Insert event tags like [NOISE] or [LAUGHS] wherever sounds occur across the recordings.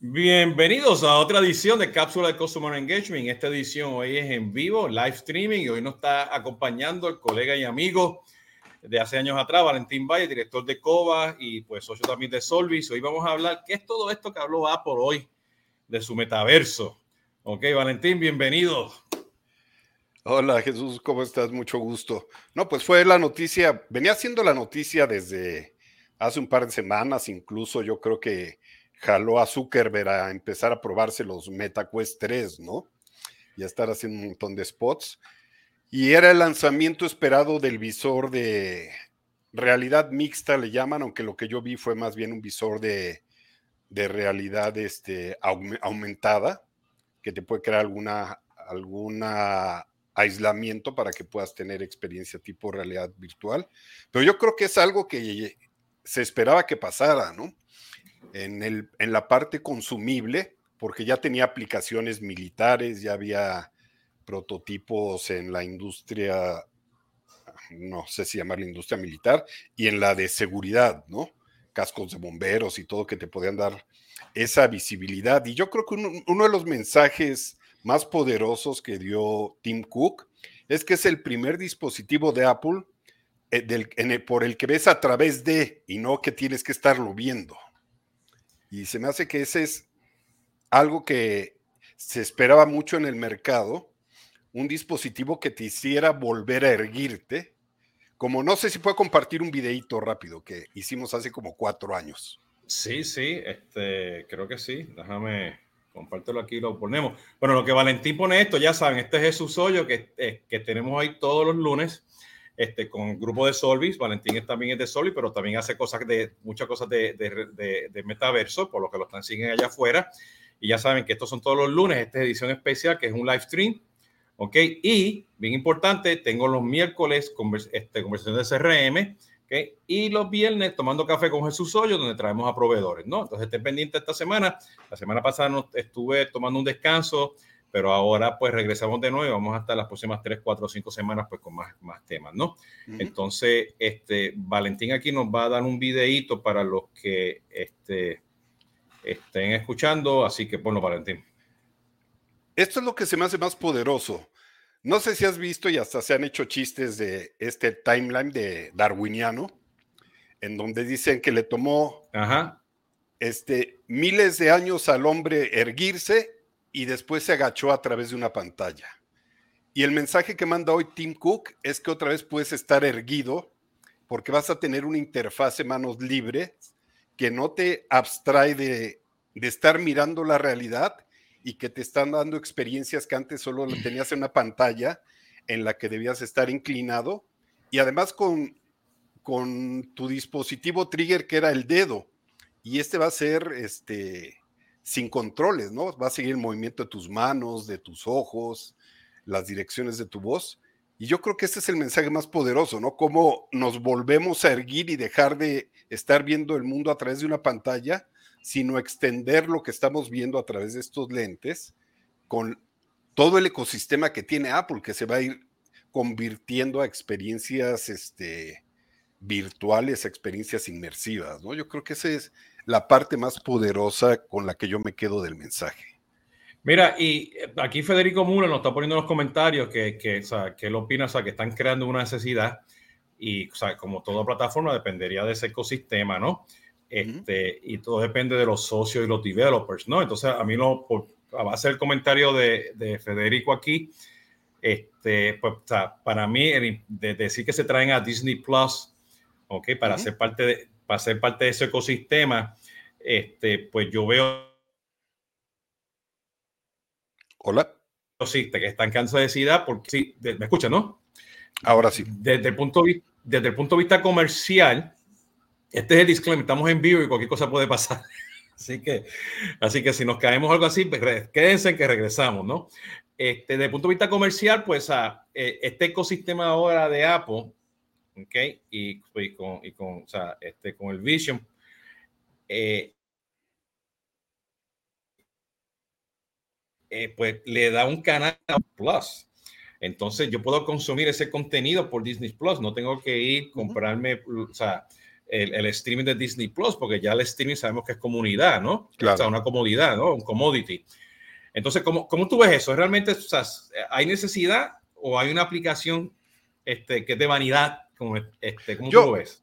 Bienvenidos a otra edición de Cápsula de Customer Engagement. Esta edición hoy es en vivo, live streaming, y hoy nos está acompañando el colega y amigo de hace años atrás, Valentín Valle, director de COBA y pues socio también de Solvis. Hoy vamos a hablar qué es todo esto que habló Apple hoy de su metaverso. Ok, Valentín, bienvenido. Hola Jesús, ¿cómo estás? Mucho gusto. No, pues fue la noticia, venía siendo la noticia desde hace un par de semanas, incluso yo creo que jaló a Zuckerberg a empezar a probarse los MetaQuest 3, ¿no? Y a estar haciendo un montón de spots. Y era el lanzamiento esperado del visor de realidad mixta, le llaman, aunque lo que yo vi fue más bien un visor de, realidad este, aumentada, que te puede crear alguna, alguna aislamiento para que puedas tener experiencia tipo realidad virtual. Pero yo creo que es algo que se esperaba que pasara, ¿no? En, el, en la parte consumible, porque ya tenía aplicaciones militares, ya había prototipos en la industria, no sé si llamar la industria militar, y en la de seguridad, ¿no? Cascos de bomberos y todo que te podían dar esa visibilidad. Y yo creo que uno, de los mensajes más poderosos que dio Tim Cook es que es el primer dispositivo de Apple eh, por el que ves a través de y no que tienes que estarlo viendo. Y se me hace que ese es algo que se esperaba mucho en el mercado, un dispositivo que te hiciera volver a erguirte, como no sé si puedo compartir un videito rápido que hicimos hace como cuatro años. Sí, sí, este, creo que sí. Déjame compártelo aquí, lo ponemos. Bueno, lo que Valentín pone esto, ya saben, este es Jesús Hoyo que, eh, que tenemos ahí todos los lunes este, con el grupo de Solvis. Valentín también es de Solvis, pero también hace cosas de muchas cosas de, de, de, metaverso, por lo que lo están siguiendo allá afuera. Y ya saben que estos son todos los lunes, esta es edición especial, que es un live stream. ¿Ok? Y, bien importante, tengo los miércoles convers este, conversaciones de CRM. ¿okay? Y los viernes tomando café con Jesús Hoyo, donde traemos a proveedores, ¿no? Entonces, estén pendiente esta semana. La semana pasada no, estuve tomando un descanso pero ahora pues regresamos de nuevo y vamos hasta las próximas 3, 4, 5 semanas pues con más, más temas, ¿no? Entonces, este, Valentín aquí nos va a dar un videíto para los que este, estén escuchando, así que bueno, Valentín. Esto es lo que se me hace más poderoso. No sé si has visto y hasta se han hecho chistes de este timeline de darwiniano, en donde dicen que le tomó Este, miles de años al hombre erguirse y después se agachó a través de una pantalla. Y el mensaje que manda hoy Tim Cook es que otra vez puedes estar erguido porque vas a tener una interfase manos libres que no te abstrae de, de estar mirando la realidad y que te están dando experiencias que antes solo tenías en una pantalla en la que debías estar inclinado y además con, con tu dispositivo trigger que era el dedo. Y este va a ser este, sin controles, ¿no? Va a seguir el movimiento de tus manos, de tus ojos, las direcciones de tu voz. Y yo creo que este es el mensaje más poderoso, ¿no? Cómo nos volvemos a erguir y dejar de estar viendo el mundo a través de una pantalla, sino extender lo que estamos viendo a través de estos lentes con todo el ecosistema que tiene Apple, que se va a ir convirtiendo a experiencias este, virtuales, experiencias inmersivas, ¿no? Yo creo que ese es la parte más poderosa con la que yo me quedo del mensaje. Mira, y eh, aquí Federico Muro nos está poniendo en los comentarios que, que, o sea, que él opina, o sea, que están creando una necesidad y, o sea, como toda plataforma dependería de ese ecosistema, ¿no? Este, Y todo depende de los socios y los developers, ¿no? Entonces, a mí no, por, a base del comentario de, de Federico aquí, este, pues, o sea, para mí, de decir que se traen a Disney Plus, ¿ok? Para ser parte de, para ser parte de ese ecosistema, este, pues yo veo. Hola. Que están cansados de porque sí, me escuchan, ¿no? Ahora sí. Desde el punto, desde el punto de vista comercial, este es el disclaimer, estamos en vivo y cualquier cosa puede pasar. [LAUGHS] Así que, así que si nos caemos algo así, pues quédense que regresamos, ¿no? Este, desde el punto de vista comercial, pues a, eh, este ecosistema ahora de Apple ¿ok? Y, con, y con, o sea, este, con el Vision, eh, eh, pues le da un canal Plus. Entonces yo puedo consumir ese contenido por Disney Plus, no tengo que ir comprarme, o sea, el, streaming de Disney Plus, porque ya el streaming sabemos que es comunidad, ¿no? Claro. O sea, una comodidad, ¿no? Un commodity. Entonces, ¿cómo, ¿cómo, tú ves eso? ¿Realmente o sea, hay necesidad o hay una aplicación este, que es de vanidad? Como, este, ¿Cómo yo, tú lo ves?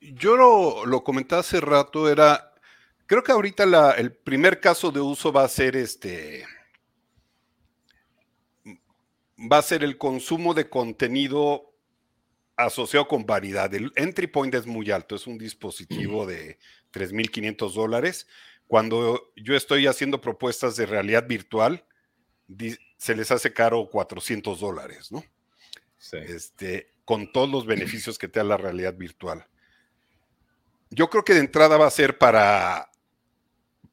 Yo lo, lo comenté hace rato, era, creo que ahorita la, el primer caso de uso va a ser este, va a ser el consumo de contenido asociado con variedad. El entry point es muy alto, es un dispositivo de 3.500 dólares. Cuando yo estoy haciendo propuestas de realidad virtual, se les hace caro 400 dólares, ¿no? Este, con todos los beneficios que te da la realidad virtual. Yo creo que de entrada va a ser para,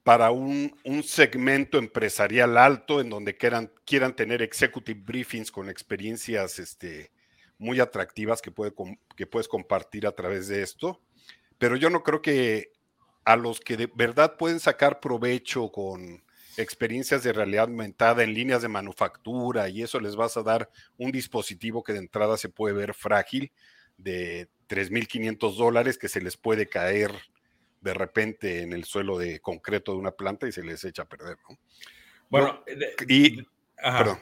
para un, un segmento empresarial alto en donde quieran, quieran tener executive briefings con experiencias este, muy atractivas que, puede, que puedes compartir a través de esto. Pero yo no creo que a los que de verdad pueden sacar provecho con experiencias de realidad aumentada en líneas de manufactura y eso les vas a dar un dispositivo que de entrada se puede ver frágil de 3.500 dólares que se les puede caer de repente en el suelo de concreto de una planta y se les echa a perder. ¿no? Bueno, y, perdón.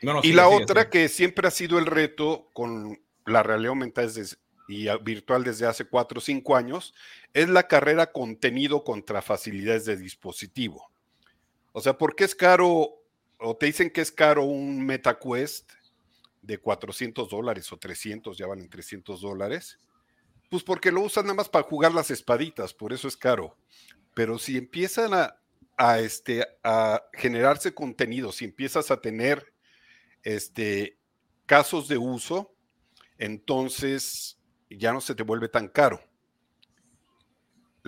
No, y la otra que siempre ha sido el reto con la realidad aumentada desde, y virtual desde hace cuatro o cinco años es la carrera contenido contra facilidades de dispositivo. O sea, ¿por qué es caro o te dicen que es caro un MetaQuest de 400 dólares o 300, ya van en 300 dólares? Pues porque lo usan nada más para jugar las espaditas, por eso es caro. Pero si empiezan a, a, este, a generarse contenido, si empiezas a tener este, casos de uso, entonces ya no se te vuelve tan caro.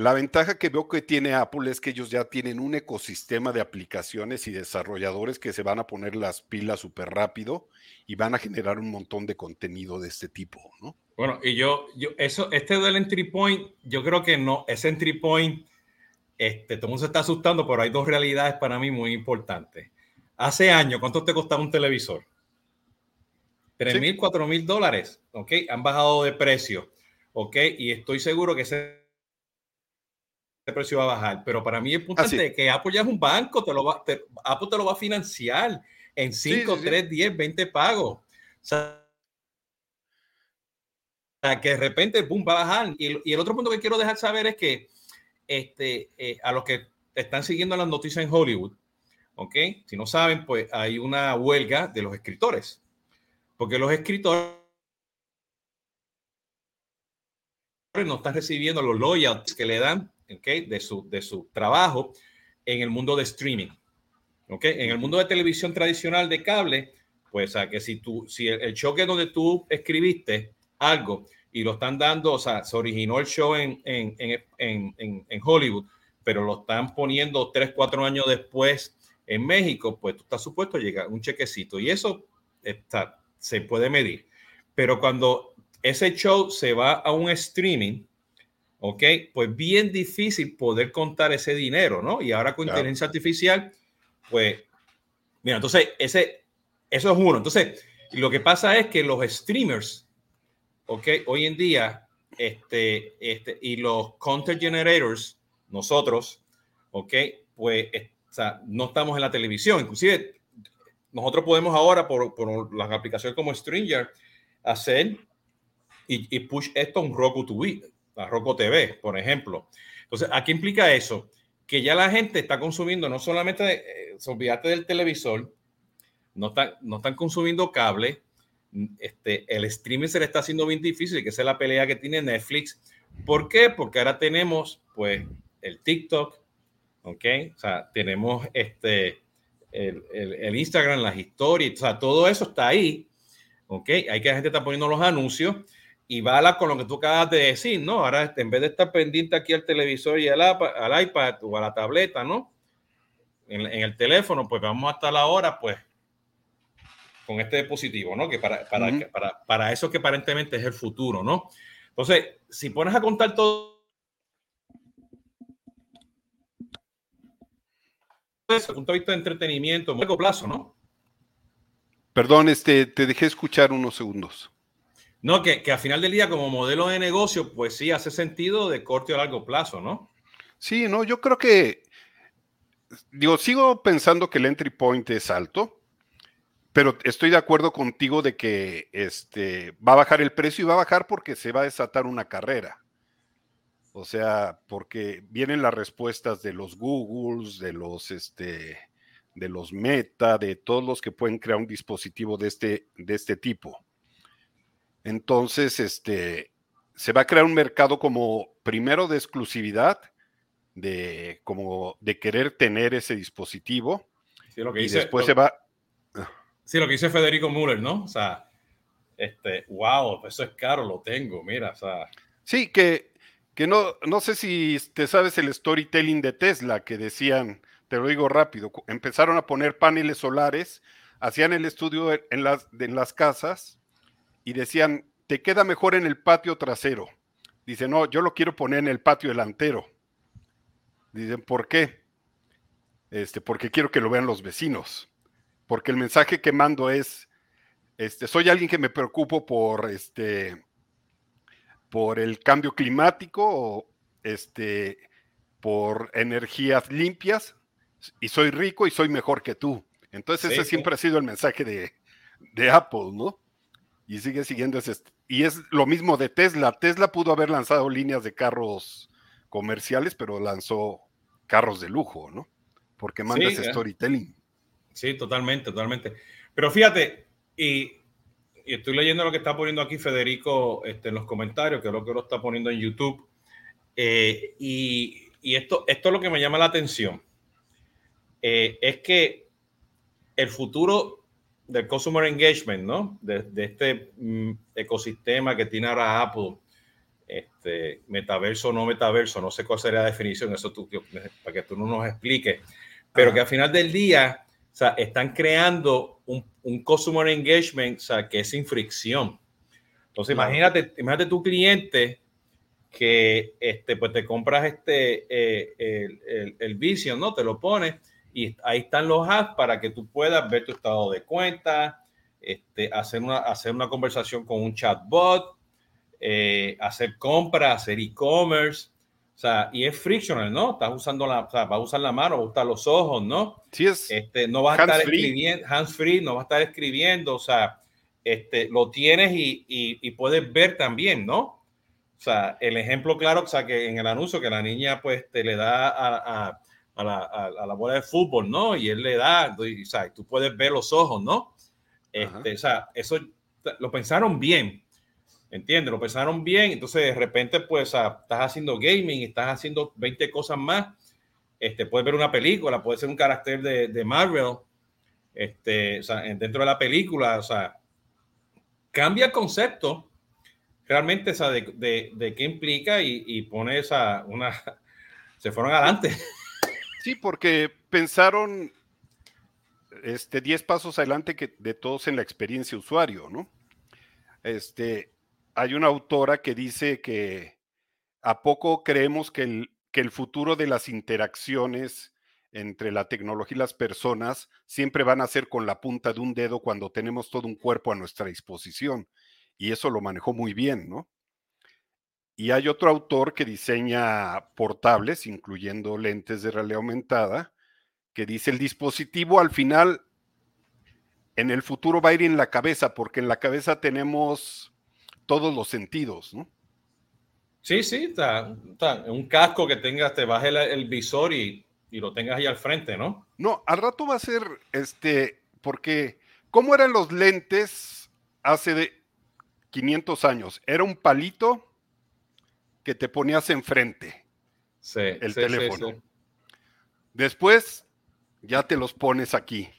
La ventaja que veo que tiene Apple es que ellos ya tienen un ecosistema de aplicaciones y desarrolladores que se van a poner las pilas súper rápido y van a generar un montón de contenido de este tipo, ¿no? Bueno, y yo, yo eso, este del entry point, yo creo que no, ese entry point, este, todo el mundo se está asustando, pero hay dos realidades para mí muy importantes. Hace años, ¿cuánto te costaba un televisor? 3 mil, 4 mil dólares, ¿ok? Han bajado de precio, ¿ok? Y estoy seguro que ese precio va a bajar, pero para mí es importante ah, que Apple ya es un banco, te lo va, Apple te lo va a financiar en 5, 3, 10, 20 pagos. O sea, que de repente, boom, va a bajar. Y, y, el otro punto que quiero dejar saber es que este, eh, a los que están siguiendo las noticias en Hollywood, ¿ok? Si no saben, pues hay una huelga de los escritores, porque los escritores no están recibiendo los loyalties que le dan, ¿ok? De su, de su trabajo en el mundo de streaming, ¿ok? En el mundo de televisión tradicional de cable, pues a que si tú, si el, el show que donde tú escribiste algo y lo están dando, o sea, se originó el show en, en, en, en Hollywood, pero lo están poniendo tres, cuatro años después en México, pues tú estás supuesto a llegar un chequecito y eso está, se puede medir. Pero cuando ese show se va a un streaming, ¿ok? Pues bien difícil poder contar ese dinero, ¿no? Y ahora con claro. inteligencia artificial, pues, mira, entonces, ese, eso es uno. Entonces, lo que pasa es que los streamers, ¿ok? Hoy en día, este, este, y los content generators, nosotros, ¿ok? Pues o sea, no estamos en la televisión. Inclusive, nosotros podemos ahora, por, por las aplicaciones como Stringer, hacer y, y, push esto a un Roku TV, Roku TV, por ejemplo. Entonces, ¿a qué implica eso? Que ya la gente está consumiendo, no solamente, eh, olvídate del televisor, no están, no están consumiendo cable, este, el streaming se le está haciendo bien difícil, que esa es la pelea que tiene Netflix. ¿Por qué? Porque ahora tenemos, pues, el TikTok, ¿ok? O sea, tenemos este, el, el, el, Instagram, las historias, o sea, todo eso está ahí, ¿ok? Hay que la gente está poniendo los anuncios y va con lo que tú acabas de decir, ¿no? Ahora, este, en vez de estar pendiente aquí al televisor y al, al iPad o a la tableta, ¿no? En, en, el teléfono, pues vamos hasta la hora, pues, con este dispositivo, ¿no? Que para, para, uh -huh. para, para eso que aparentemente es el futuro, ¿no? Entonces, si pones a contar todo desde el punto de vista de entretenimiento, largo plazo, ¿no? Perdón, este, te dejé escuchar unos segundos. No, que, que al final del día como modelo de negocio, pues sí hace sentido de corto a largo plazo, ¿no? Sí, no, yo creo que, digo, sigo pensando que el entry point es alto, pero estoy de acuerdo contigo de que este, va a bajar el precio y va a bajar porque se va a desatar una carrera. O sea, porque vienen las respuestas de los Googles, de los, este, de los Meta, de todos los que pueden crear un dispositivo de este, de este tipo. Entonces, este, se va a crear un mercado como primero de exclusividad, de como de querer tener ese dispositivo. Sí, lo que y dice, después lo- se va. Sí, lo que dice Federico Müller, ¿no? O sea, este, wow, eso es caro, lo tengo, mira, o sea, Sí, que, que no, no sé si te sabes el storytelling de Tesla, que decían, te lo digo rápido, empezaron a poner paneles solares, hacían el estudio en las, en las casas y decían, te queda mejor en el patio trasero. Dice, no, yo lo quiero poner en el patio delantero. Dicen, ¿por qué? Este, porque quiero que lo vean los vecinos. Porque el mensaje que mando es, este, soy alguien que me preocupo por, este, por el cambio climático este, por energías limpias y soy rico y soy mejor que tú. Entonces Sí, ese sí. siempre ha sido el mensaje de, de Apple, ¿no? Y sigue siguiendo ese... Y es lo mismo de Tesla. Tesla pudo haber lanzado líneas de carros comerciales, pero lanzó carros de lujo, ¿no? Porque manda Sí, ese eh. storytelling. sí, totalmente, totalmente. Pero fíjate, y, y estoy leyendo lo que está poniendo aquí Federico este, en los comentarios, que es lo que lo está poniendo en YouTube, eh, y, y esto, esto es lo que me llama la atención, eh, es que el futuro del consumer engagement, ¿no? De, de este mm, ecosistema que tiene ahora Apple, este, metaverso o no metaverso, no sé cuál sería la definición, eso tú, yo- para que tú no nos expliques, pero Ajá. que al final del día, o sea, están creando un, un consumer engagement, o sea, que es sin fricción. Entonces, imagínate, imagínate tu cliente que este, pues te compras este, eh, el, el, el Vision, ¿no? Te lo pones y ahí están los apps para que tú puedas ver tu estado de cuenta, este, hacer, una, hacer una conversación con un chatbot, eh, hacer compras, hacer e-commerce. O sea, y es frictional, ¿no? Estás usando la, o sea, vas a usar la mano, vas a usar los ojos, ¿no? Sí, es... Este, no vas a estar escribiendo, hands free, no vas a estar escribiendo, o sea, este, lo tienes y, y, y puedes ver también, ¿no? O sea, el ejemplo claro, o sea, que en el anuncio que la niña pues te le da a, a, a la, a, a la bola de fútbol, ¿no? Y él le da, y, tú puedes ver los ojos, ¿no? Este, o sea, eso lo pensaron bien, ¿entiendes? Lo pensaron bien, entonces de repente pues estás haciendo gaming, estás haciendo 20 cosas más, este, puedes ver una película, puede ser un carácter de, de Marvel, este, o sea, en- dentro de la película, o sea, cambia el concepto realmente, o sea, de, de, de qué implica y, y pone esa, una, [LAUGHS] se fueron adelante. Sí, porque pensaron este 10 pasos adelante que de todos en la experiencia usuario, ¿no? Este, hay una autora que dice que a poco creemos que el, que el futuro de las interacciones entre la tecnología y las personas siempre van a ser con la punta de un dedo cuando tenemos todo un cuerpo a nuestra disposición. Y eso lo manejó muy bien, ¿no? Y hay otro autor que diseña portables, incluyendo lentes de realidad aumentada, que dice el dispositivo al final en el futuro va a ir en la cabeza, porque en la cabeza tenemos todos los sentidos, ¿no? Sí, sí, está, está, un casco que tengas, te baje el, el visor y, y, lo tengas ahí al frente, ¿no? No, al rato va a ser, este, porque, ¿cómo eran los lentes hace de 500 años? Era un palito que te ponías enfrente, sí, el sí, teléfono. sí. Después ya te los pones aquí.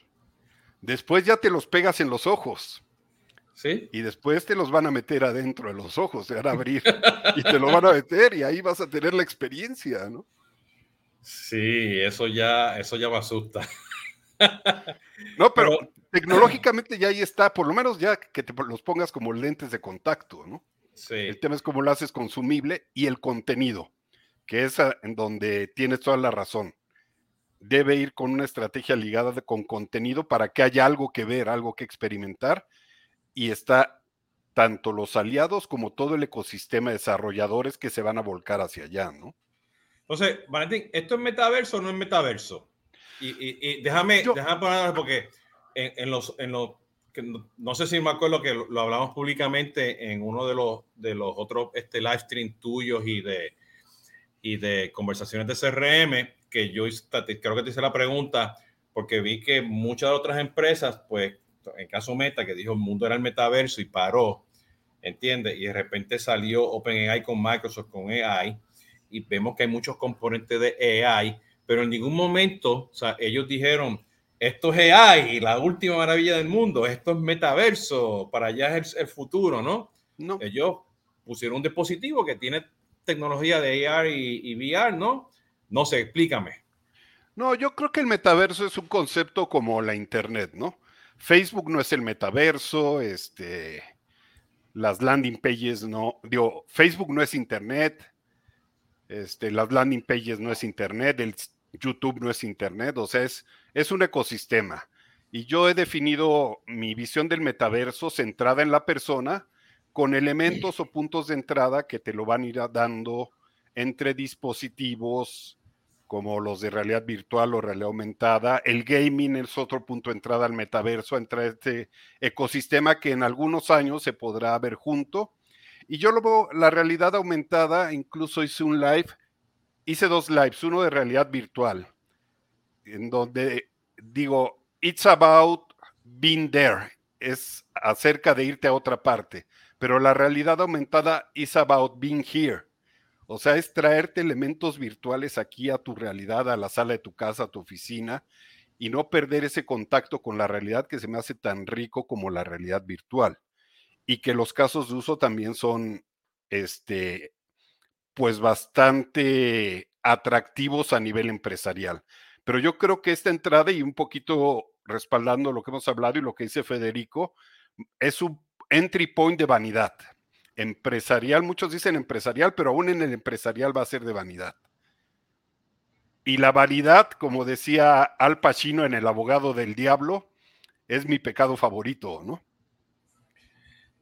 Después ya te los pegas en los ojos. Sí. Y después te los van a meter adentro de los ojos, se van a abrir [LAUGHS] y te lo van a meter y ahí vas a tener la experiencia, ¿no? Sí, eso ya, eso ya me asusta. [LAUGHS] No, pero, pero, tecnológicamente ya ahí está, por lo menos ya que te los pongas como lentes de contacto, ¿no? Sí. El tema es cómo lo haces consumible y el contenido, que es en donde tienes toda la razón. Debe ir con una estrategia ligada de, con contenido para que haya algo que ver, algo que experimentar y está tanto los aliados como todo el ecosistema de desarrolladores que se van a volcar hacia allá, ¿no? Entonces, Valentín, ¿esto es metaverso o no es metaverso? Y, déjame, déjame poner, porque en, los, en los no, sé si me acuerdo que lo, hablamos públicamente en uno de los, de los otros este, live stream tuyos y de, y de conversaciones de CRM, que yo creo que te hice la pregunta, porque vi que muchas de otras empresas, pues, en caso Meta, que dijo el mundo era el metaverso y paró, ¿entiendes? Y de repente salió OpenAI con Microsoft, con AI, y vemos que hay muchos componentes de AI, pero en ningún momento, o sea, ellos dijeron, esto es AI, la última maravilla del mundo, esto es metaverso, para allá es el, futuro, ¿no? ¿no? Ellos pusieron un dispositivo que tiene tecnología de AR y, VR, ¿no? No sé, explícame. No, yo creo que el metaverso es un concepto como la Internet, ¿no? Facebook no es el metaverso, este, las landing pages no, digo, Facebook no es Internet, este, las landing pages no es Internet, el YouTube no es Internet, o sea, es, es un ecosistema. Y yo he definido mi visión del metaverso centrada en la persona con elementos o puntos de entrada que te lo van a ir dando entre dispositivos como los de realidad virtual o realidad aumentada. El gaming es otro punto de entrada al metaverso, entre este ecosistema que en algunos años se podrá ver junto. Y yo lo veo, la realidad aumentada, incluso hice un live, hice dos lives, uno de realidad virtual, en donde digo, it's about being there, es acerca de irte a otra parte, pero la realidad aumentada is about being here. O sea, es traerte elementos virtuales aquí a tu realidad, a la sala de tu casa, a tu oficina, y no perder ese contacto con la realidad que se me hace tan rico como la realidad virtual. Y que los casos de uso también son, este, pues bastante atractivos a nivel empresarial. Pero yo creo que esta entrada y un poquito respaldando lo que hemos hablado y lo que dice Federico, es un entry point de vanidad. Empresarial, muchos dicen empresarial, pero aún en el empresarial va a ser de vanidad. Y la vanidad, como decía Al Pacino en El abogado del diablo, es mi pecado favorito, ¿no?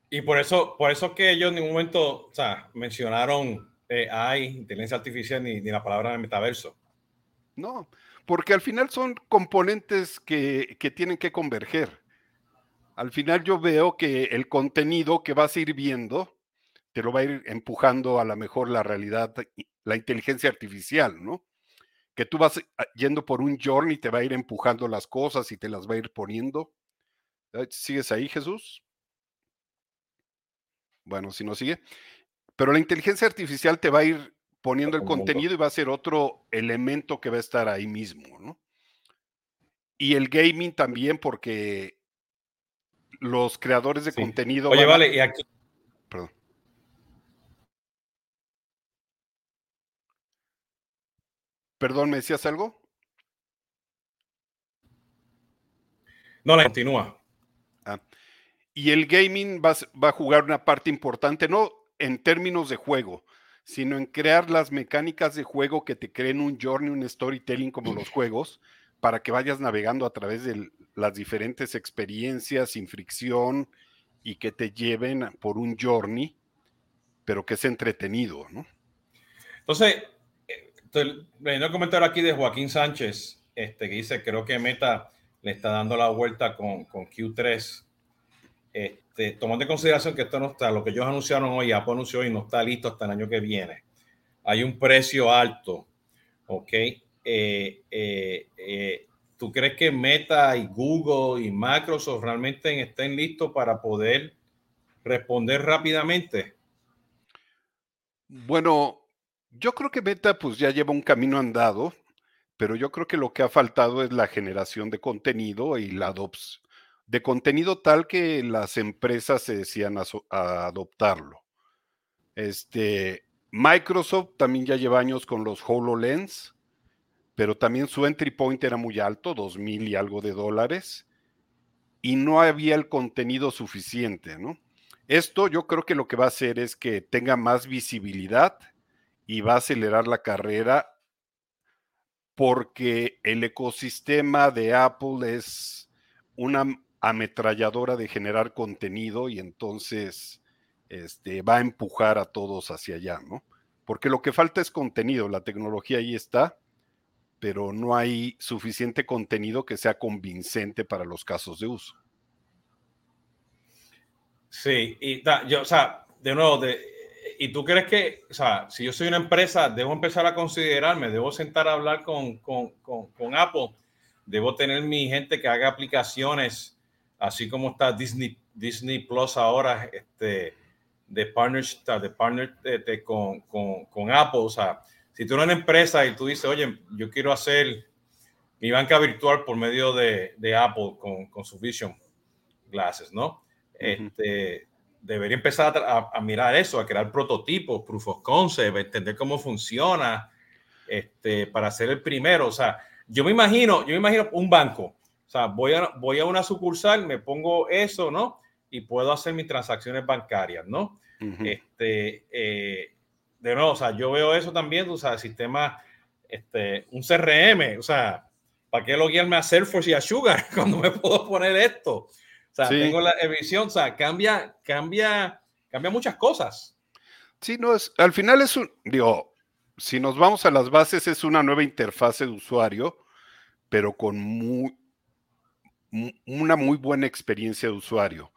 Y por eso, por eso que ellos en ningún momento, o sea, mencionaron AI, inteligencia artificial, ni, ni la palabra metaverso. No, porque al final son componentes que, tienen que converger. Al final yo veo que el contenido que vas a ir viendo te lo va a ir empujando a lo mejor la realidad, la inteligencia artificial, ¿no? Que tú vas yendo por un journey, te va a ir empujando las cosas y te las va a ir poniendo. ¿Sigues ahí, Jesús? Bueno, si no sigue. Pero la inteligencia artificial te va a ir poniendo el contenido y va a ser otro elemento que va a estar ahí mismo, ¿no? Y el gaming también, porque los creadores de contenido. Oye, vale, y aquí. Perdón. Perdón, ¿me decías algo? No, la continúa. Ah. Y el gaming va, va, a jugar una parte importante, no en términos de juego, sino en crear las mecánicas de juego que te creen un journey, un storytelling como los [CLEARS THROAT] juegos, para que vayas navegando a través de las diferentes experiencias sin fricción y que te lleven por un journey, pero que es entretenido, ¿no? Entonces, viendo el comentario aquí de Joaquín Sánchez, este, que dice, creo que Meta le está dando la vuelta con, con Q3. Este, tomando en consideración que esto no está, lo que ellos anunciaron hoy, Apple anunció hoy, no está listo hasta el año que viene. Hay un precio alto, ¿ok? Eh, eh, eh, ¿Tú crees que Meta y Google y Microsoft realmente estén listos para poder responder rápidamente? Bueno, yo creo que Meta pues ya lleva un camino andado, pero yo creo que lo que ha faltado es la generación de contenido y la adopción de contenido tal que las empresas se decían a, adoptarlo. Este, Microsoft también ya lleva años con los HoloLens, pero también su entry point era muy alto, dos mil y algo de dólares, y no había el contenido suficiente, ¿no? Esto yo creo que lo que va a hacer es que tenga más visibilidad y va a acelerar la carrera porque el ecosistema de Apple es una ametralladora de generar contenido y entonces este, va a empujar a todos hacia allá, ¿no? Porque lo que falta es contenido, la tecnología ahí está, pero no hay suficiente contenido que sea convincente para los casos de uso. Sí, y yo, o sea, de nuevo, ¿y tú crees que, o sea, si yo soy una empresa, debo empezar a considerarme, debo sentar a hablar con, con, con, Apple, debo tener mi gente que haga aplicaciones, así como está Disney, Disney Plus ahora, este, de partner, de partner de, con, con, con, Apple, o sea, si tú eres una empresa y tú dices, oye, yo quiero hacer mi banca virtual por medio de, de Apple con, con su Vision Glasses, ¿no? este, debería empezar a, mirar eso, a crear prototipos, proof of concept, entender cómo funciona, este, para ser el primero. O sea, yo me imagino, yo me imagino un banco. O sea, voy a, voy a una sucursal, me pongo eso, ¿no? Y puedo hacer mis transacciones bancarias, ¿no? Este, eh, de nuevo, o sea, yo veo eso también, o sea, el sistema, este, un CRM, o sea, ¿para qué loguearme a Salesforce y a Sugar [LAUGHS] cuando me puedo poner esto? O sea, tengo la emisión, o sea, cambia, cambia, cambia muchas cosas. Sí, no es, al final es un, digo, si nos vamos a las bases, es una nueva interfase de usuario, pero con muy, una muy buena experiencia de usuario.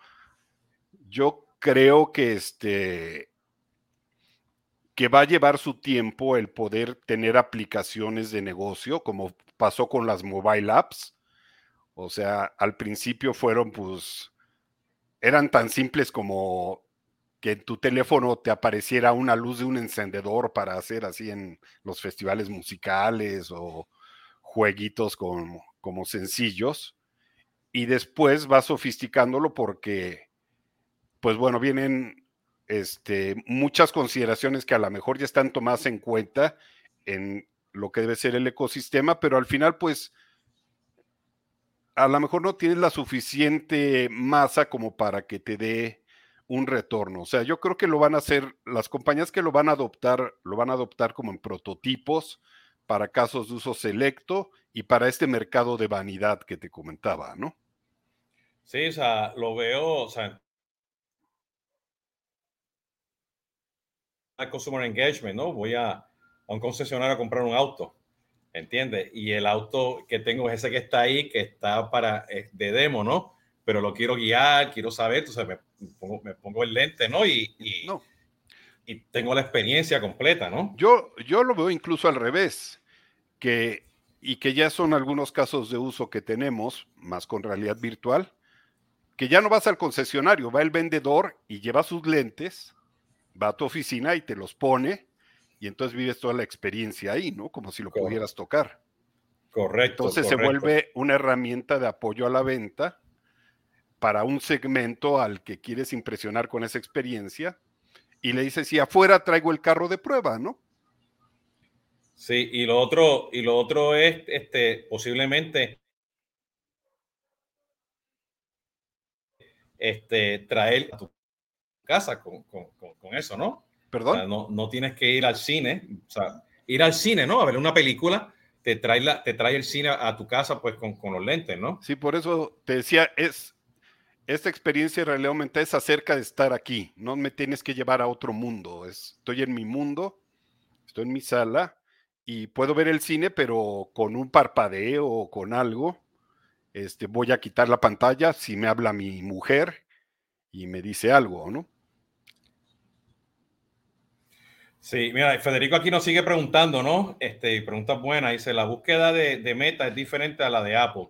Yo creo que este que va a llevar su tiempo el poder tener aplicaciones de negocio, como pasó con las mobile apps, o sea, al principio fueron pues, eran tan simples como que en tu teléfono te apareciera una luz de un encendedor para hacer así en los festivales musicales o jueguitos como, como sencillos. Y después vas sofisticándolo porque, pues bueno, vienen este, muchas consideraciones que a lo mejor ya están tomadas en cuenta en lo que debe ser el ecosistema, pero al final, pues, a lo mejor no tienes la suficiente masa como para que te dé un retorno. O sea, yo creo que lo van a hacer, las compañías que lo van a adoptar, lo van a adoptar como en prototipos para casos de uso selecto y para este mercado de vanidad que te comentaba, ¿no? Sí, o sea, lo veo, o sea, consumer engagement, ¿no? Voy a, a un concesionario a comprar un auto ¿entiendes? Y el auto que tengo es ese que está ahí, que está para de demo, ¿no? Pero lo quiero guiar, quiero saber, entonces me pongo, me pongo el lente, ¿no? Y, y, y, tengo la experiencia completa, ¿no? Yo, yo lo veo incluso al revés, que, y que ya son algunos casos de uso que tenemos, más con realidad virtual, que ya no vas al concesionario, va el vendedor y lleva sus lentes, va a tu oficina y te los pone y entonces vives toda la experiencia ahí, ¿no? Como si lo pudieras tocar. Correcto. Entonces se vuelve una herramienta de apoyo a la venta para un segmento al que quieres impresionar con esa experiencia y le dices, si afuera traigo el carro de prueba, ¿no? Sí, y lo otro, y lo otro es este, posiblemente este, traer a tu casa con, con eso, ¿no? Perdón. no, no, tienes que ir al cine, o sea, ir al cine, ¿no? A ver una película, te trae, la, te trae el cine a tu casa pues con, con los lentes, ¿no? Sí, por eso te decía, es, esta experiencia realidad aumentada es acerca de estar aquí, no me tienes que llevar a otro mundo, estoy en mi mundo, estoy en mi sala y puedo ver el cine, pero con un parpadeo o con algo, este, voy a quitar la pantalla si me habla mi mujer y me dice algo, ¿no? Sí, mira, Federico aquí nos sigue preguntando, ¿no? Este, pregunta buena, dice, la búsqueda de, Meta es diferente a la de Apple,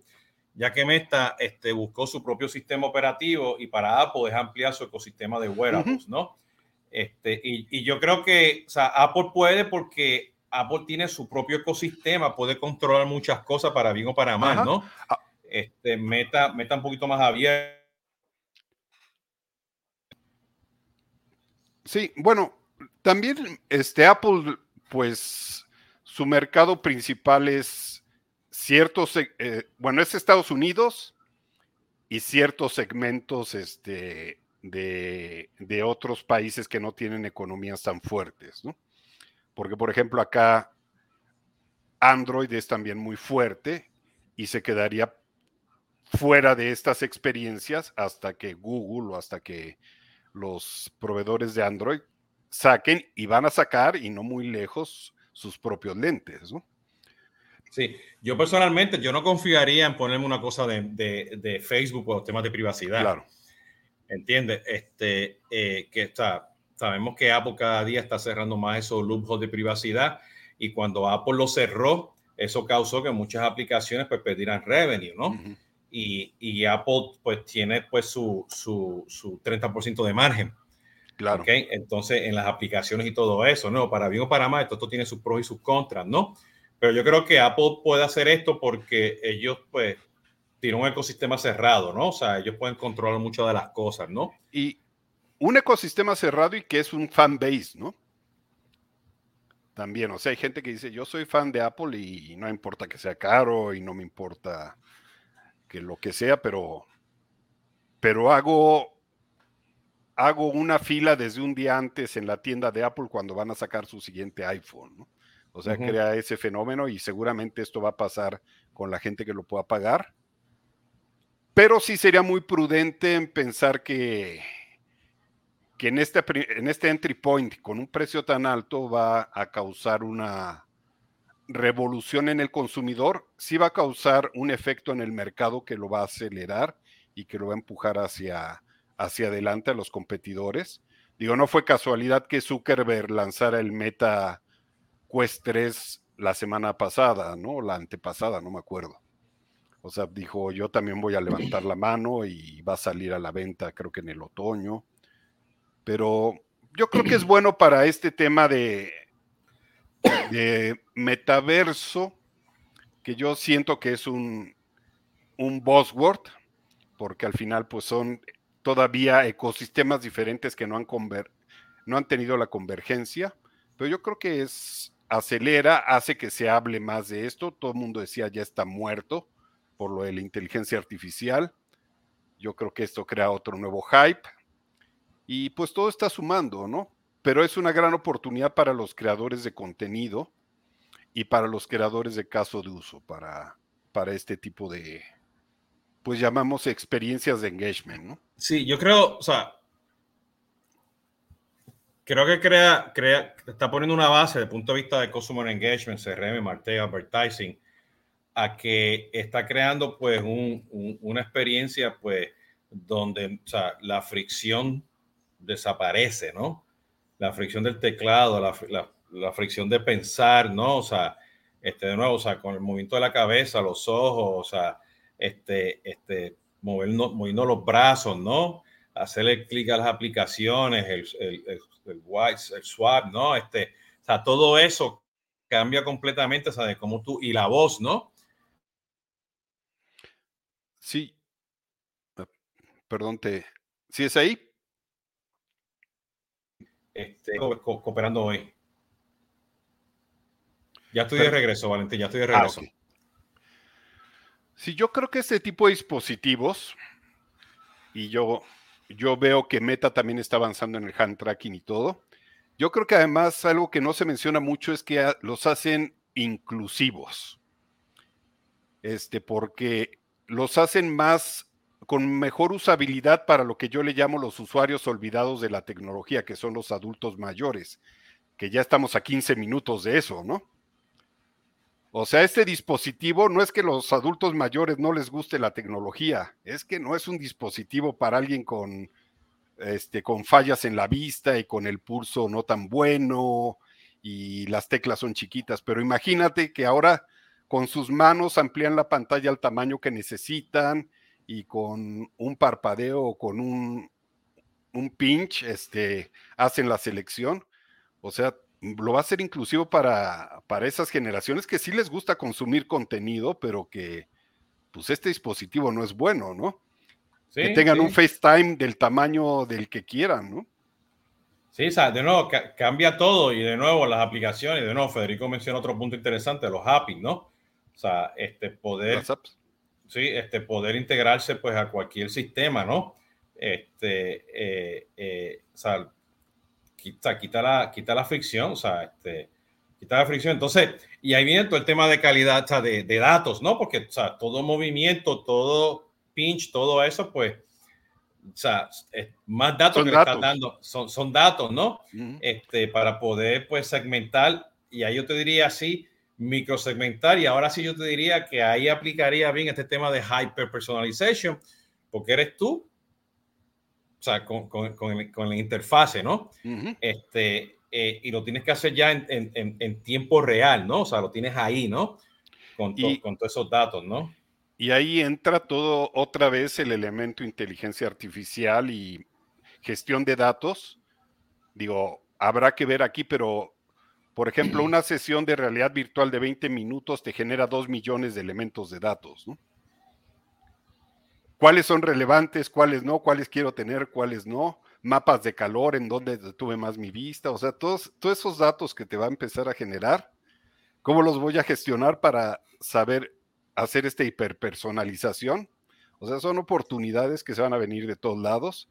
ya que Meta este, buscó su propio sistema operativo y para Apple es ampliar su ecosistema de wearables, ¿no? Este, y, yo creo que, o sea, Apple puede porque Apple tiene su propio ecosistema, puede controlar muchas cosas para bien o para mal, ¿no? Este, Meta, Meta un poquito más abierto. Sí, bueno, también este Apple, pues su mercado principal es ciertos, eh, bueno, es Estados Unidos y ciertos segmentos este, de, de, otros países que no tienen economías tan fuertes, ¿no? Porque, por ejemplo, acá Android es también muy fuerte y se quedaría fuera de estas experiencias hasta que Google o hasta que los proveedores de Android saquen y van a sacar, y no muy lejos, sus propios lentes, ¿no? Sí, yo personalmente, yo no confiaría en ponerme una cosa de, de, Facebook por los temas de privacidad. Claro. ¿Entiendes? Este, eh, que está, sabemos que Apple cada día está cerrando más esos lujos de privacidad y cuando Apple lo cerró, eso causó que muchas aplicaciones pues perdieran revenue, ¿no? Y, y, Apple pues tiene pues su, su, su 30% de margen. Claro. ¿okay? Entonces, en las aplicaciones y todo eso, ¿no? Para bien o para mal, esto, esto tiene sus pros y sus contras, ¿no? Pero yo creo que Apple puede hacer esto porque ellos pues tienen un ecosistema cerrado, ¿no? O sea, ellos pueden controlar muchas de las cosas, ¿no? Y un ecosistema cerrado y que es un fan base, ¿no? También, o sea, hay gente que dice, yo soy fan de Apple y no importa que sea caro y no me importa que lo que sea, pero, pero hago, hago una fila desde un día antes en la tienda de Apple cuando van a sacar su siguiente iPhone, ¿no? O sea, crea ese fenómeno y seguramente esto va a pasar con la gente que lo pueda pagar. Pero sí sería muy prudente en pensar que, que en, este, en este entry point, con un precio tan alto, va a causar una, revolución en el consumidor, sí va a causar un efecto en el mercado que lo va a acelerar y que lo va a empujar hacia, hacia adelante a los competidores. Digo, no fue casualidad que Zuckerberg lanzara el Meta Quest 3 la semana pasada, ¿no? La antepasada, no me acuerdo. O sea, dijo, yo también voy a levantar la mano y va a salir a la venta, creo que en el otoño. Pero yo creo que es bueno para este tema de de metaverso, que yo siento que es un, un buzzword, porque al final pues son todavía ecosistemas diferentes que no han, no han tenido la convergencia, pero yo creo que es acelera, hace que se hable más de esto. Todo el mundo decía ya está muerto por lo de la inteligencia artificial. Yo creo que esto crea otro nuevo hype. Y pues todo está sumando, ¿no? Pero es una gran oportunidad para los creadores de contenido y para los creadores de caso de uso, para, para este tipo de, pues llamamos experiencias de engagement, ¿no? Sí, yo creo, o sea, creo que crea, crea, está poniendo una base desde el punto de vista de Customer Engagement, CRM, Martech, Advertising, a que está creando pues una experiencia pues donde o sea, la fricción desaparece, ¿no? La fricción del teclado, la, fricción de pensar, ¿no? O sea, este, de nuevo, o sea, con el movimiento de la cabeza, los ojos, o sea, este, este, moviendo, moviendo los brazos, ¿no? Hacerle clic a las aplicaciones, el, el, el, el, swap, ¿no? Este, o sea, todo eso cambia completamente, o sea, de cómo tú, y la voz, ¿no? Sí. Ah, perdón, te. ¿Sí es ahí? Este, cooperando hoy. Ya estoy de regreso, Valentín, ya estoy de ah, regreso. Sí, yo creo que este tipo de dispositivos, y yo, yo veo que Meta también está avanzando en el hand tracking y todo, yo creo que además algo que no se menciona mucho es que los hacen inclusivos. Este, porque los hacen más con mejor usabilidad para lo que yo le llamo los usuarios olvidados de la tecnología, que son los adultos mayores, que ya estamos a 15 minutos de eso, ¿no? O sea, este dispositivo no es que los adultos mayores no les guste la tecnología, es que no es un dispositivo para alguien con, este, con fallas en la vista y con el pulso no tan bueno y las teclas son chiquitas, pero imagínate que ahora con sus manos amplían la pantalla al tamaño que necesitan, y con un parpadeo o con un, un pinch este, hacen la selección. O sea, lo va a ser inclusivo para, para esas generaciones que sí les gusta consumir contenido, pero que pues este dispositivo no es bueno, ¿no? que tengan un FaceTime del tamaño del que quieran, ¿no? Sí, o sea, de nuevo, cambia todo y de nuevo las aplicaciones, de nuevo, Federico menciona otro punto interesante, los APIs, ¿no? O sea, este poder sí, este, poder integrarse pues a cualquier sistema, ¿no? Este, eh, eh, o sea, quita, quita, la, quita la fricción, o sea, este, quita la fricción. Entonces, y ahí viene todo el tema de calidad, o sea, de, de, datos, ¿no? Porque, o sea, todo movimiento, todo, pinch, todo eso, pues, o sea, más datos que le estás dando, son, son datos, ¿no? este, para poder, pues, segmentar, y ahí yo te diría así, microsegmentar, y ahora sí yo te diría que ahí aplicaría bien este tema de hyper personalization, porque eres tú, o sea, con, con, con, la interfase, ¿no? este, eh, y lo tienes que hacer ya en, en, en, tiempo real, ¿no? O sea, lo tienes ahí, ¿no? Con, con todos esos datos, ¿no? Y ahí entra todo otra vez el elemento inteligencia artificial y gestión de datos. Digo, habrá que ver aquí, pero por ejemplo, [CLEARS THROAT] una sesión de realidad virtual de 20 minutos te genera 2 millones de elementos de datos, ¿no? ¿Cuáles son relevantes, cuáles no, cuáles quiero tener, cuáles no? Mapas de calor, en dónde tuve más mi vista, o sea, todos, todos esos datos que te va a empezar a generar, ¿cómo los voy a gestionar para saber hacer esta hiperpersonalización? O sea, son oportunidades que se van a venir de todos lados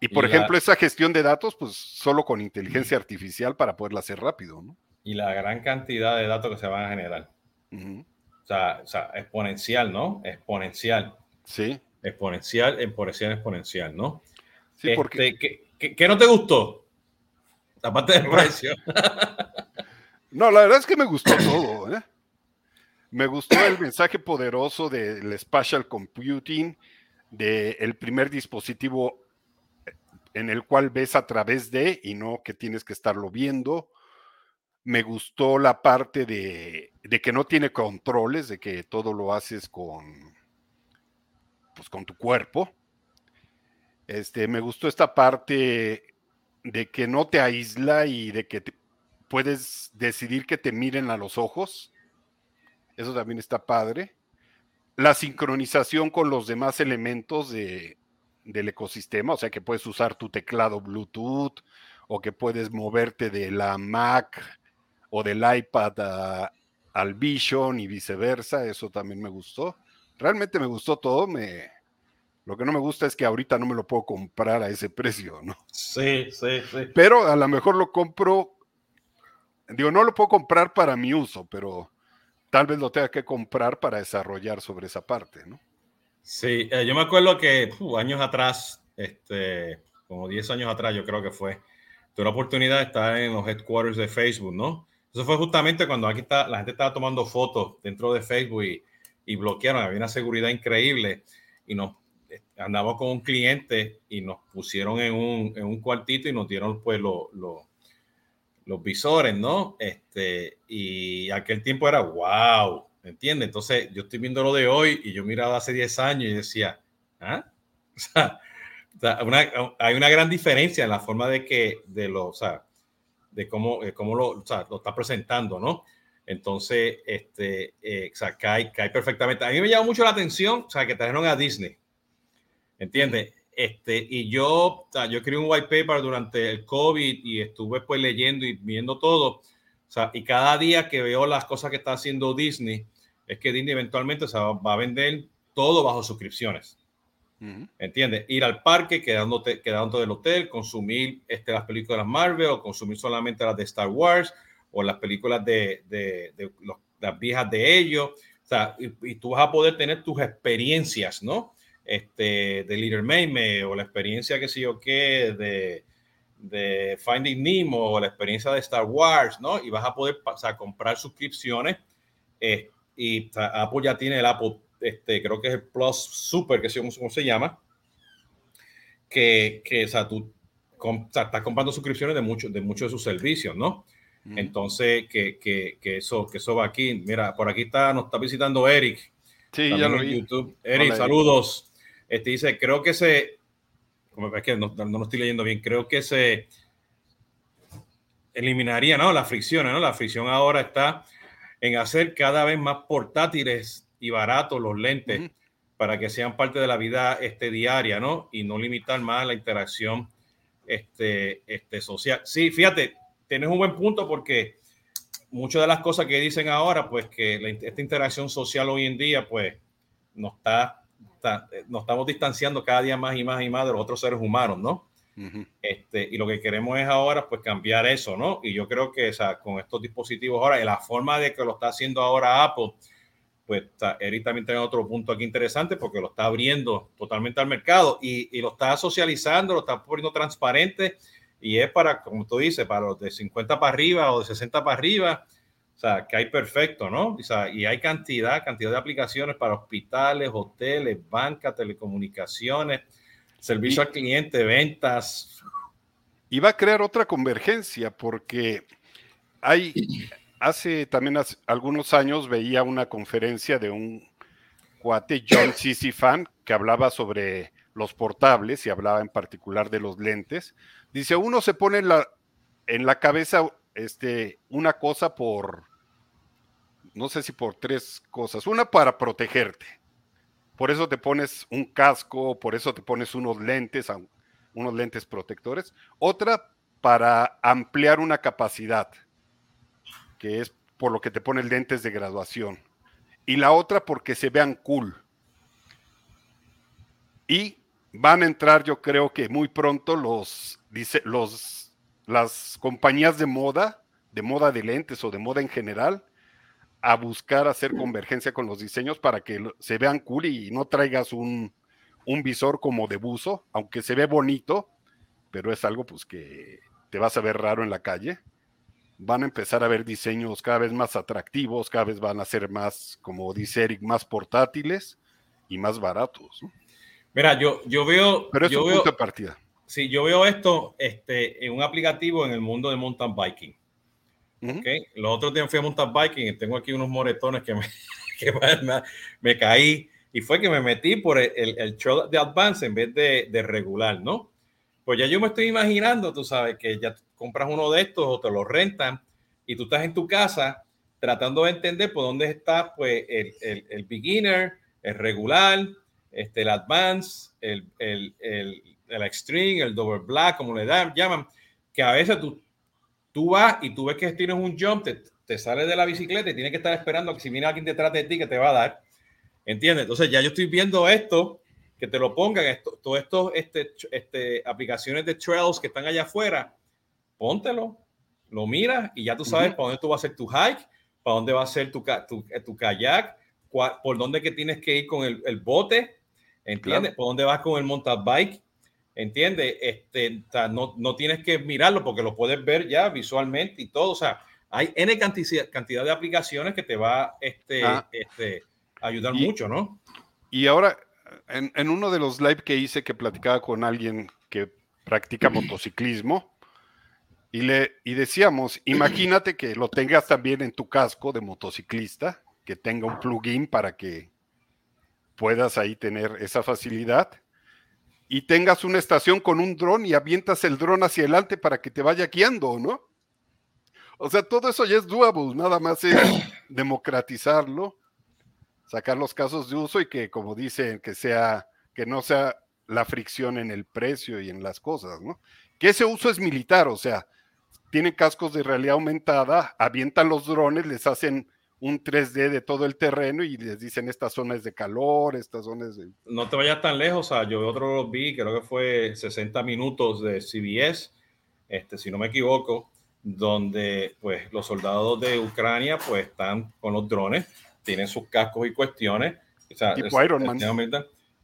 y por ejemplo, esa gestión de datos, pues solo con inteligencia artificial para poderla hacer rápido, ¿no? Y la gran cantidad de datos que se van a generar. o, sea, exponencial, ¿no? Exponencial. Sí. Exponencial, exponencial, exponencial, ¿no? Sí, porque... Este, ¿qué, no te gustó? Aparte del precio. [LAUGHS] no, la verdad es que me gustó todo, ¿eh? Me gustó el mensaje poderoso del spatial computing, del primer dispositivo en el cual ves a través de y no que tienes que estarlo viendo. Me gustó la parte de, que no tiene controles, de que todo lo haces con, pues, con tu cuerpo. Este, me gustó esta parte de que no te aísla y de que puedes decidir que te miren a los ojos. Eso también está padre. La sincronización con los demás elementos de, del ecosistema, o sea que puedes usar tu teclado Bluetooth o que puedes moverte de la Mac o del iPad al Vision y viceversa, eso también me gustó. Realmente me gustó todo, me, lo que no me gusta es que ahorita no me lo puedo comprar a ese precio, ¿no? Sí, sí, sí. Pero a lo mejor lo compro, digo, no lo puedo comprar para mi uso, pero tal vez lo tenga que comprar para desarrollar sobre esa parte, ¿no? Sí, eh, yo me acuerdo que años atrás, este, como 10 años atrás, yo creo que fue, tuve la oportunidad de estar en los headquarters de Facebook, ¿no? Eso fue justamente cuando aquí está, la gente estaba tomando fotos dentro de Facebook y, y bloquearon, había una seguridad increíble y nos eh, andamos con un cliente y nos pusieron en un, en un cuartito y nos dieron pues los visores, ¿no? Este, y aquel tiempo era wow, ¿Me entiendes? Entonces, yo estoy viendo lo de hoy y yo miraba hace 10 años y decía, ¿ah? [LAUGHS] O sea, hay una gran diferencia en la forma de que, de lo, o sea, de cómo, cómo lo, o sea, lo está presentando, ¿no? Entonces, este, eh, o sea, cae, cae perfectamente. A mí me llamó mucho la atención, o sea, que trajeron a Disney, ¿entiendes? Este, y yo, o sea, yo escribí un white paper durante el COVID y estuve pues leyendo y viendo todo o sea, y cada día que veo las cosas que está haciendo Disney, es que Disney eventualmente se va, a vender todo bajo suscripciones. ¿Entiendes? Ir al parque, quedándote, quedándote del hotel, consumir este, las películas Marvel o consumir solamente las de Star Wars o las películas de, de, de las viejas de ellos. O sea, y, tú vas a poder tener tus experiencias, ¿no? Este, de Little Mermaid o la experiencia que sé yo qué de, de Finding Nemo o la experiencia de Star Wars, ¿no? Y vas a poder o comprar suscripciones. Eh, y Apple ya tiene el Apple, este, creo que es el Plus Super, que sé cómo se llama, que, que o sea, tú estás comprando suscripciones de muchos de, muchos de sus servicios, ¿no? Entonces, que, que, que, eso, que eso va aquí. Mira, por aquí está, nos está visitando Eric. Sí, ya lo vi. YouTube. Eric, saludos. Este dice, creo que se, es que no, no, lo estoy leyendo bien, creo que se eliminaría ¿no? la fricción, ¿no? La fricción ahora está en hacer cada vez más portátiles y baratos los lentes para que sean parte de la vida este, diaria, ¿no? Y no limitar más la interacción este, este, social. Sí, fíjate, tienes un buen punto porque muchas de las cosas que dicen ahora, pues que esta interacción social hoy en día, pues no está eh, nos estamos distanciando cada día más y más y más de los otros seres humanos, ¿no? Este, y lo que queremos es ahora, pues, cambiar eso, ¿no? Y yo creo que con estos dispositivos ahora, y la forma de que lo está haciendo ahora Apple, pues Eric también tiene otro punto aquí interesante porque lo está abriendo totalmente al mercado y, lo está socializando, lo está poniendo transparente y es para, como tú dices, para los de 50 para arriba o de 60 para arriba. O sea, que hay perfecto, ¿no? Y hay cantidad, cantidad de aplicaciones para hospitales, hoteles, bancas, telecomunicaciones, servicio al cliente, ventas. Y va a crear otra convergencia porque hay, hace también hace algunos años veía una conferencia de un cuate, John Fan, que hablaba sobre los portables y hablaba en particular de los lentes. Dice, uno se pone en la, en la cabeza este, una cosa por, no sé si por tres cosas. Una para protegerte. Por eso te pones un casco, por eso te pones unos lentes, unos lentes protectores. Otra para ampliar una capacidad que es por lo que te ponen lentes de graduación. Y la otra porque se vean cool. Y van a entrar, yo creo que muy pronto los, dice, los, las compañías de moda, de moda de lentes o de moda en general, a buscar hacer convergencia con los diseños para que se vean cool y no traigas un, un visor como de buzo, aunque se ve bonito, pero es algo pues que te vas a ver raro en la calle van a empezar a ver diseños cada vez más atractivos, cada vez van a ser más, como dice Eric, más portátiles y más baratos. Mira, yo, yo veo... Pero es yo un veo, punto de partida. Sí, yo veo esto este, en un aplicativo en el mundo de mountain biking. Okay. Los otros días fui a mountain biking y tengo aquí unos moretones que me, [LAUGHS] que me, me caí y fue que me metí por el, el, el trail de advance en vez de, de regular, ¿no? Pues ya yo me estoy imaginando, tú sabes, que ya compras uno de estos o te lo rentan y tú estás en tu casa tratando de entender por dónde está pues el, el, el beginner, el regular, este, el advance, el, el, el, el extreme, el double black, como le dan, llaman, que a veces tú, tú vas y tú ves que tienes un jump, te, te sales de la bicicleta y tienes que estar esperando que si viene alguien detrás de ti que te va a dar. ¿Entiendes? Entonces ya yo estoy viendo esto, que te lo pongan, esto, todo esto, este, este, aplicaciones de trails que están allá afuera, póntelo, lo miras y ya tú sabes uh -huh. para dónde tú vas a hacer tu hike, para dónde va a ser tu, tu, tu kayak, cuál, por dónde que tienes que ir con el, el bote, ¿entiendes? Claro. Por dónde vas con el mountain bike, ¿entiendes? Este, no, no tienes que mirarlo porque lo puedes ver ya visualmente y todo, o sea, hay N cantidad, cantidad de aplicaciones que te va este, ah. este, a ayudar y, mucho, ¿no? Y ahora, en, en, uno de los live que hice que platicaba con alguien que practica [CLEARS THROAT] motociclismo, y, le, y decíamos, [CLEARS THROAT] imagínate que lo tengas también en tu casco de motociclista, que tenga un plugin para que puedas ahí tener esa facilidad y tengas una estación con un dron y avientas el dron hacia adelante para que te vaya guiando, ¿no? O sea, todo eso ya es doable, nada más es [CLEARS THROAT] democratizarlo, sacar los casos de uso y que, como dicen, que sea, que no sea la fricción en el precio y en las cosas, ¿no? Que ese uso es militar, o sea, tienen cascos de realidad aumentada, avientan los drones, les hacen un 3D de todo el terreno y les dicen esta zona es de calor, esta zona es de... No te vayas tan lejos, o sea, yo otro lo vi, creo que fue 60 minutos de CBS, este, si no me equivoco, donde pues los soldados de Ucrania pues están con los drones, tienen sus cascos y cuestiones, o sea, tipo es, Iron Man.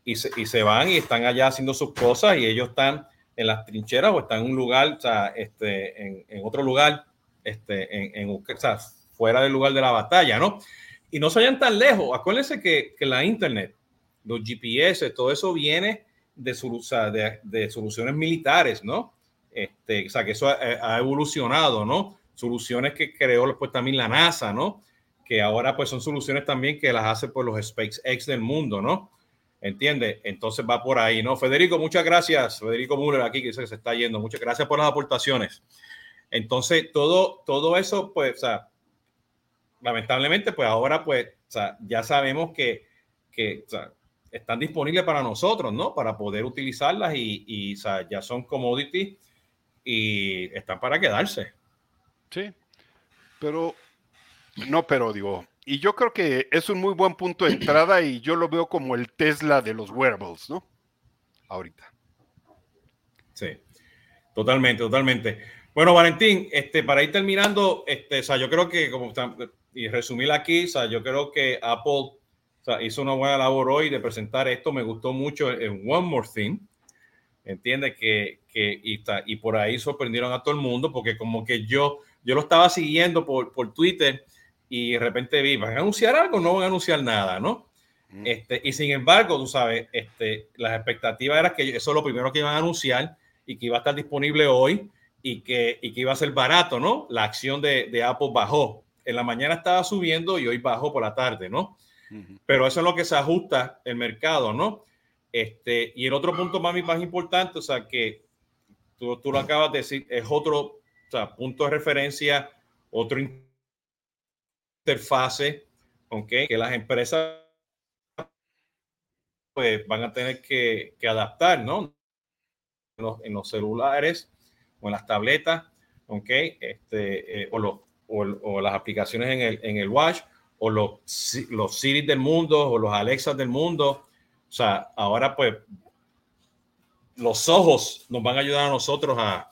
Y se, y se van y están allá haciendo sus cosas y ellos están en las trincheras o está en un lugar, o sea, este, en, en otro lugar, este, en, en, o sea, fuera del lugar de la batalla, ¿no? Y no se vayan tan lejos. Acuérdense que, que la Internet, los GPS, todo eso viene de, sea, de, de, soluciones militares, ¿no? Este, o sea, que eso ha, ha, evolucionado, ¿no? Soluciones que creó pues también la NASA, ¿no? Que ahora pues son soluciones también que las hace por los SpaceX del mundo, ¿no? ¿Entiende? Entonces va por ahí, ¿no? Federico, muchas gracias. Federico Müller aquí que dice que se está yendo. Muchas gracias por las aportaciones. Entonces, todo, todo eso, pues, o sea, lamentablemente, pues ahora, pues, o sea, ya sabemos que, que o sea, están disponibles para nosotros, ¿no? Para poder utilizarlas y, y o sea, ya son commodity y están para quedarse. Sí, pero, no, pero digo, y yo creo que es un muy buen punto de entrada y yo lo veo como el Tesla de los wearables, ¿no? Ahorita. Sí, totalmente, totalmente. Bueno, Valentín, este, para ir terminando, este, o sea, yo creo que como y resumir aquí, o sea, yo creo que Apple hizo una buena labor hoy de presentar esto. Me gustó mucho en One More Thing. Entiende que, que y, y por ahí sorprendieron a todo el mundo porque como que yo, yo lo estaba siguiendo por, por Twitter y de repente vi, ¿van a anunciar algo? No van a anunciar nada, ¿no? Mm. Este, y sin embargo, tú sabes, este, las expectativas eran que eso es lo primero que iban a anunciar y que iba a estar disponible hoy y que, y que iba a ser barato, ¿no? La acción de, de Apple bajó. En la mañana estaba subiendo y hoy bajó por la tarde, ¿no? Pero eso es lo que se ajusta el mercado, ¿no? Este, y el otro punto más, más importante, o sea, que tú, tú lo acabas de decir, es otro o sea, punto de referencia, otro interfase, ¿ok? Que las empresas pues van a tener que, que adaptar, ¿no? En los, en los, celulares o en las tabletas, ¿ok? Este, eh, o, los, o, o, las aplicaciones en el, en el Watch o los, los Siri del mundo o los Alexas del mundo. O sea, ahora pues los ojos nos van a ayudar a nosotros a,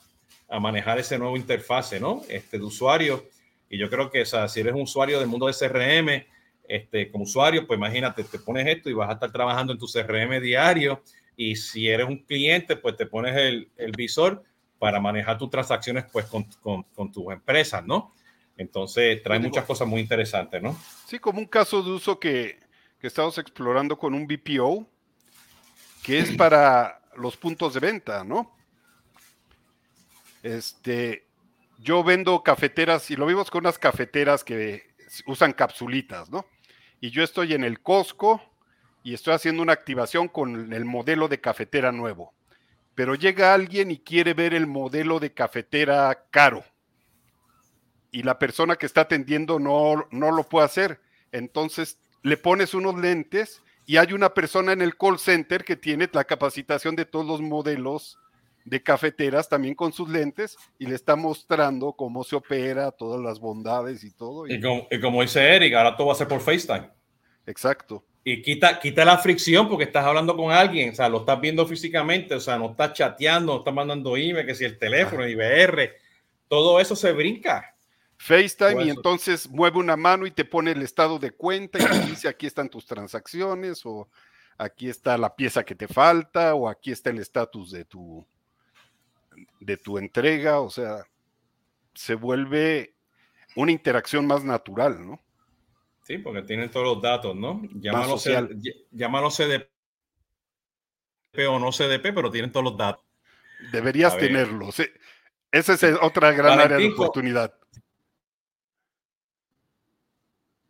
a manejar ese nuevo interfase, ¿no? Este de usuario. Y yo creo que, o sea, si eres un usuario del mundo de CRM, este, como usuario, pues imagínate, te pones esto y vas a estar trabajando en tu CRM diario. Y si eres un cliente, pues te pones el, el visor para manejar tus transacciones pues con, con, con tus empresas, ¿no? Entonces trae muchas cosas muy interesantes, ¿no? Sí, como un caso de uso que, que estamos explorando con un BPO, que es para los puntos de venta, ¿no? Este, yo vendo cafeteras y lo vimos con unas cafeteras que usan capsulitas, ¿no? Y yo estoy en el Costco y estoy haciendo una activación con el modelo de cafetera nuevo. Pero llega alguien y quiere ver el modelo de cafetera caro y la persona que está atendiendo no, no lo puede hacer. Entonces le pones unos lentes y hay una persona en el call center que tiene la capacitación de todos los modelos de cafeteras también con sus lentes y le está mostrando cómo se opera, todas las bondades y todo. Y, como, dice Eric, ahora todo va a ser por FaceTime. Exacto. Y quita, quita la fricción porque estás hablando con alguien, o sea, lo estás viendo físicamente, o sea, no estás chateando, no estás mandando email, que si el teléfono, IBR, todo eso se brinca. FaceTime y entonces mueve una mano y te pone el estado de cuenta y te [CLEARS THROAT] dice aquí están tus transacciones o aquí está la pieza que te falta o aquí está el estatus de tu de tu entrega, o sea, se vuelve una interacción más natural, ¿no? Sí, porque tienen todos los datos, ¿no? Llámalo, llámalo CDP o no CDP, pero tienen todos los datos. Deberías tenerlos. Esa es otra gran área de oportunidad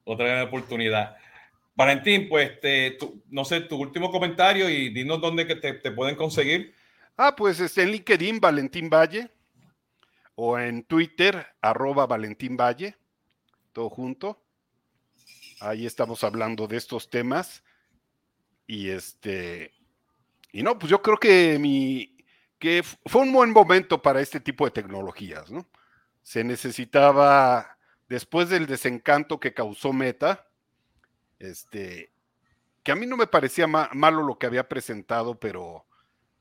otra gran oportunidad. Valentín, pues no sé, tu último comentario y dinos dónde que te, pueden conseguir. Ah, pues este, en LinkedIn, Valentín Valle, o en Twitter, arroba Valentín Valle, todo junto. Ahí estamos hablando de estos temas. Y este, y no, pues yo creo que mi, que fue un buen momento para este tipo de tecnologías, ¿no? Se necesitaba después del desencanto que causó Meta, este, que a mí no me parecía malo lo que había presentado, pero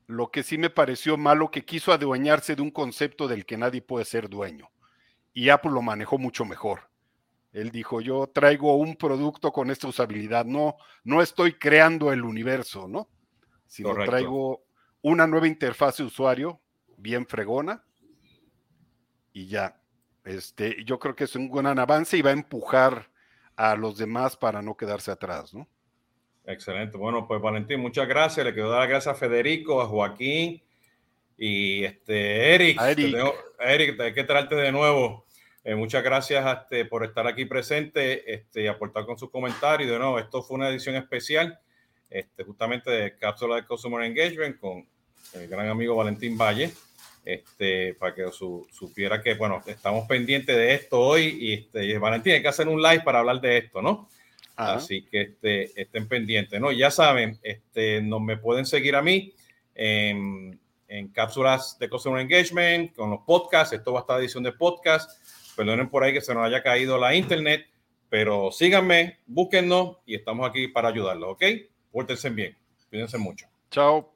lo que sí me pareció malo que quiso adueñarse de un concepto del que nadie puede ser dueño. Y Apple lo manejó mucho mejor. Él dijo, yo traigo un producto con esta usabilidad, no, no estoy creando el universo, ¿no? Sino traigo una nueva interfaz de usuario, bien fregona, y ya. Este, yo creo que es un gran avance y va a empujar a los demás para no quedarse atrás, ¿no? Excelente. Bueno, pues Valentín, muchas gracias. Le quiero dar las gracias a Federico, a Joaquín y este Eric. Eric. Eric, hay que traerte de nuevo. Eh, muchas gracias este, por estar aquí presente este, y aportar con sus comentarios. De nuevo, esto fue una edición especial, este, justamente de Cápsula de Customer Engagement con el gran amigo Valentín Valle este, para que su, supiera que, bueno, estamos pendientes de esto hoy y, este, Valentín, hay que hacer un live para hablar de esto, ¿no? Así que este, estén pendientes, ¿no? Ya saben, este, no me pueden seguir a mí en, en cápsulas de Customer Engagement, con los podcasts, esto va a estar edición de podcast, perdonen por ahí que se nos haya caído la internet, pero síganme, búsquennos y estamos aquí para ayudarlos, ¿ok? Pórtense bien, cuídense mucho. Chao.